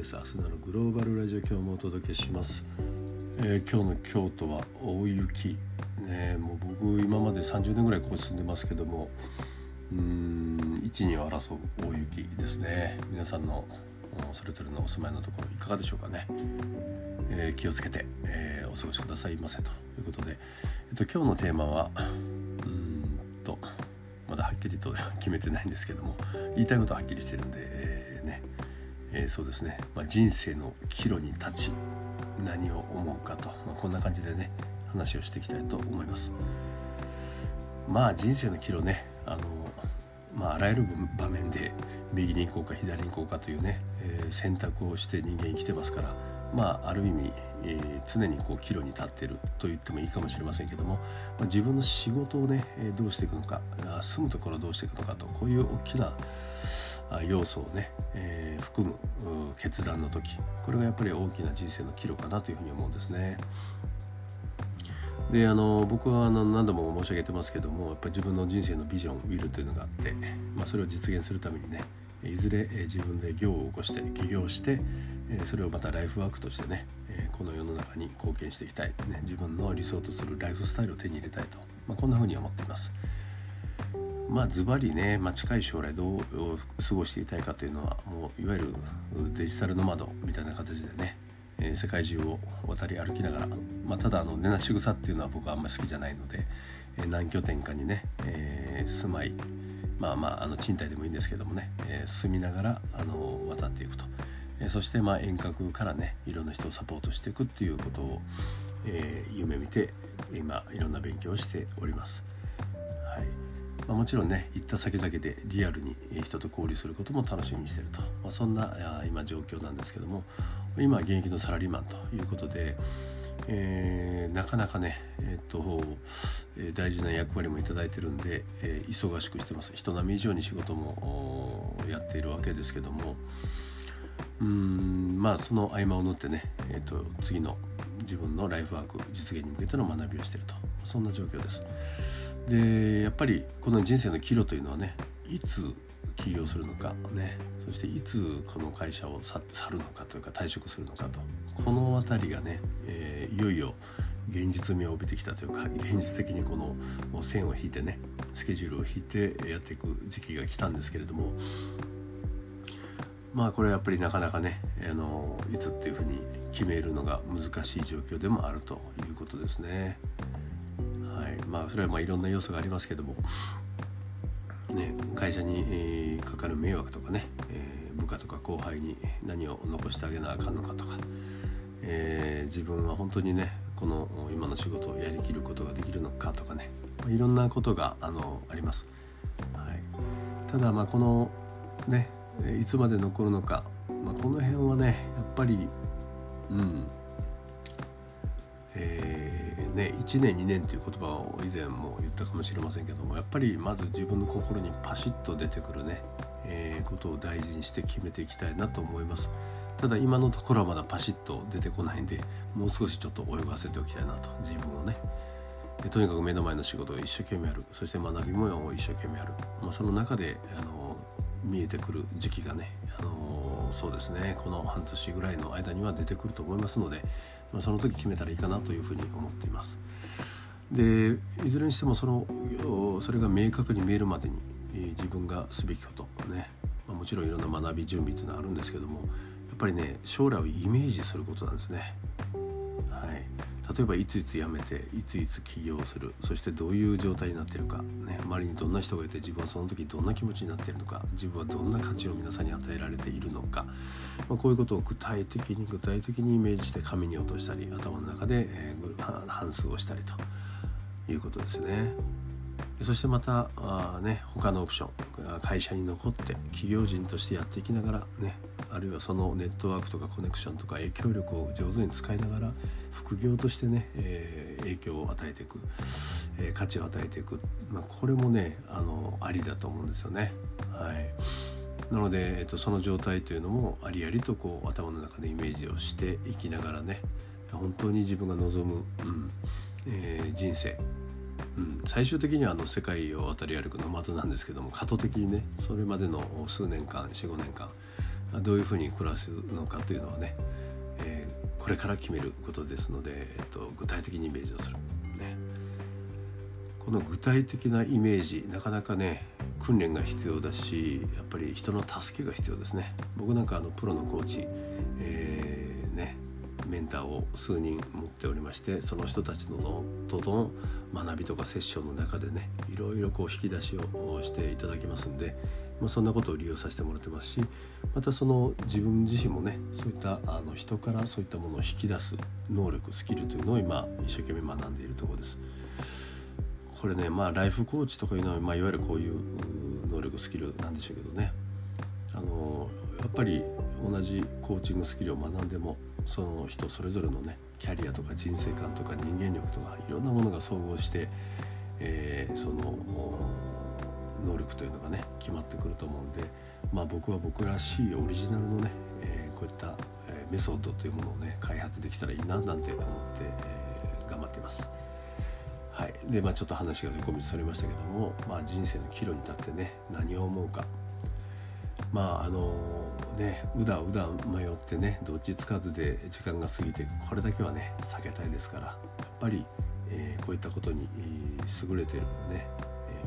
です。明日のグローバルラジオ今日もお届けします、えー、今日の京都は大雪。ねもう僕今まで30年ぐらいここに住んでますけどもうん一二を争う大雪ですね。皆さんのそれぞれのお住まいのところいかがでしょうかね、えー、気をつけて、えー、お過ごしくださいませと。いうことで、えっと、今日のテーマはうんとまだはっきりと決めてないんですけども言いたいことははっきりしてるんで、えー、ね、えー、そうですね、まあ、人生の岐路に立ち何を思うかと、まあ、こんな感じでね話をしていきたいと思います。まあ人生の岐路ねあのまあ、あらゆる場面で右に行こうか左に行こうかというね、えー、選択をして人間生きてますからまあある意味、えー、常にこう岐路に立っていると言ってもいいかもしれませんけども、まあ、自分の仕事をね、えどうしていくのか住むところをどうしていくのかとこういう大きな要素をね、えー、含む決断の時これがやっぱり大きな人生の岐路かなというふうに思うんですね。であの僕はあの何度も申し上げてますけどもやっぱり自分の人生のビジョンウィルというのがあって、まあ、それを実現するためにねいずれ自分で業を起こして起業してそれをまたライフワークとしてねこの世の中に貢献していきたい、ね、自分の理想とするライフスタイルを手に入れたいと、まあ、こんなふうに思っています。まあズバリね、まあ、近い将来どう過ごしていたいかというのはもういわゆるデジタルノマドみたいな形でねえー、世界中を渡り歩きながら、まあ、ただあの寝なし草っていうのは僕はあんまり好きじゃないので、えー、何拠点かにね、えー、住まいまあまああの賃貸でもいいんですけどもね、えー、住みながらあの渡っていくと、えー、そしてまあ遠隔からねいろんな人をサポートしていくっていうことを、えー、夢見て今いろんな勉強をしております。まあ、もちろんね行った先々でリアルに人と交流することも楽しみにしてると、まあ、そんな今状況なんですけども今現役のサラリーマンということで、えー、なかなかね、えーと、大事な役割も頂いてるんで、えー、忙しくしてます。人並み以上に仕事もやっているわけですけども。うんまあその合間を縫ってね、えーと、次の自分のライフワーク実現に向けての学びをしていると。そんな状況です。でやっぱりこの人生の岐路というのはねいつ起業するのかねそしていつこの会社を去るのかというか退職するのかとこの辺りがね、えー、いよいよ現実味を帯びてきたというか現実的にこの線を引いてねスケジュールを引いてやっていく時期が来たんですけれどもまあこれはやっぱりなかなかねあのいつっていうふうに決めるのが難しい状況でもあるということですね。はい。まあそれはまあいろんな要素がありますけども。ね、会社に、えー、かかる迷惑とかね、えー、部下とか後輩に何を残してあげなあかんのかとか、えー、自分は本当にねこの今の仕事をやりきることができるのかとかねいろんなことがあのあります。はい、ただまあこのねいつまで残るのか、まあ、この辺はねやっぱりうん。えー、ね、1年2年っていう言葉を以前も言ったかもしれませんけどもやっぱりまず自分の心にパシッと出てくるね、えー、ことを大事にして決めていきたいなと思います。ただ今のところはまだパシッと出てこないんでもう少しちょっと泳がせておきたいなと自分をね。でとにかく目の前の仕事を一生懸命やる。そして学びも一生懸命やる、まあ、その中であの見えてくる時期がね、あのそうですね。この半年ぐらいの間には出てくると思いますのでま、その時決めたらいいかなというふうに思っています。でいずれにしてもそのそれが明確に見えるまでに、えー、自分がすべきことね、まあ、もちろんいろんな学び準備っていうのはあるんですけどもやっぱりね将来をイメージすることなんですね。はい例えばいついつ辞めていついつ起業する。そしてどういう状態になってるか、ね、周りにどんな人がいて自分はその時どんな気持ちになっているのか。自分はどんな価値を皆さんに与えられているのか、まあ、こういうことを具体的に具体的にイメージして紙に落としたり頭の中で、えー、反数をしたりということですね。そしてまたあ、ね、他のオプション。会社に残って企業人としてやっていきながらねあるいはそのネットワークとかコネクションとか影響力を上手に使いながら副業としてね、えー、影響を与えていく、えー、価値を与えていく、まあ、これもねあのありだと思うんですよね。はい。なので、えっと、その状態というのもありありとこう頭の中でイメージをしていきながらね本当に自分が望む、うんえー、人生。うん、最終的にはあの世界を渡り歩くノマドなんですけども過渡的にねそれまでの数年間45年間どういうふうに暮らすのかというのはね、えー、これから決めることですので、えーと、具体的にイメージをする、ね、この具体的なイメージなかなかね訓練が必要だしやっぱり人の助けが必要ですね。僕なんかあのプロのコーチ、えー、ねメンターを数人持っておりましてその人たちのとの学びとかセッションの中でねいろいろこう引き出しをしていただきますんで、まあ、そんなことを利用させてもらってますしまたその自分自身もねそういったあの人からそういったものを引き出す能力スキルというのを今一生懸命学んでいるところです。これねまあライフコーチとかいうのは、まあ、いわゆるこういう能力スキルなんでしょうけどねあのやっぱり同じコーチングスキルを学んでもその人それぞれのねキャリアとか人生観とか人間力とかいろんなものが総合して、えー、その能力というのがね決まってくると思うんで、まあ、僕は僕らしいオリジナルのね、えー、こういった、えメソッドというものをね開発できたらいいななんて思って、えー、頑張ってます。はいでまあ、ちょっと話が横道それましたけども、まあ、人生の岐路に立ってね何を思うかまああのねうだうだ迷ってねどっちつかずで時間が過ぎていく。これだけはね避けたいですから。やっぱり、えー、こういったことに、優れてるね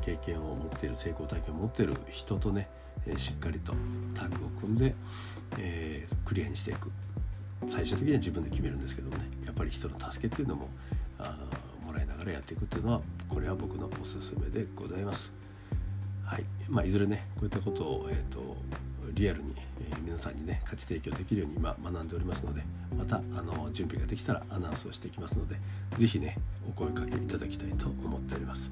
経験を持っている成功体験を持っている人とね、え、しっかりとタッグを組んで、え、クリアにしていく。最終的には自分で決めるんですけどもね。やっぱり人の助けっていうのもあもらいながらやっていくっていうのはこれは僕のおすすめでございます。はい。まあ、いずれねこういったことを、えーと、リアルに、え、皆さんにね価値提供できるように今学んでおりますのでまたあの準備ができたらアナウンスをしていきますので是非ねお声かけいただきたいと思っております。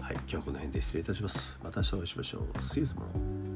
はい、今日はこの辺で失礼いたします。また明日お会いしましょう。See you tomorrow.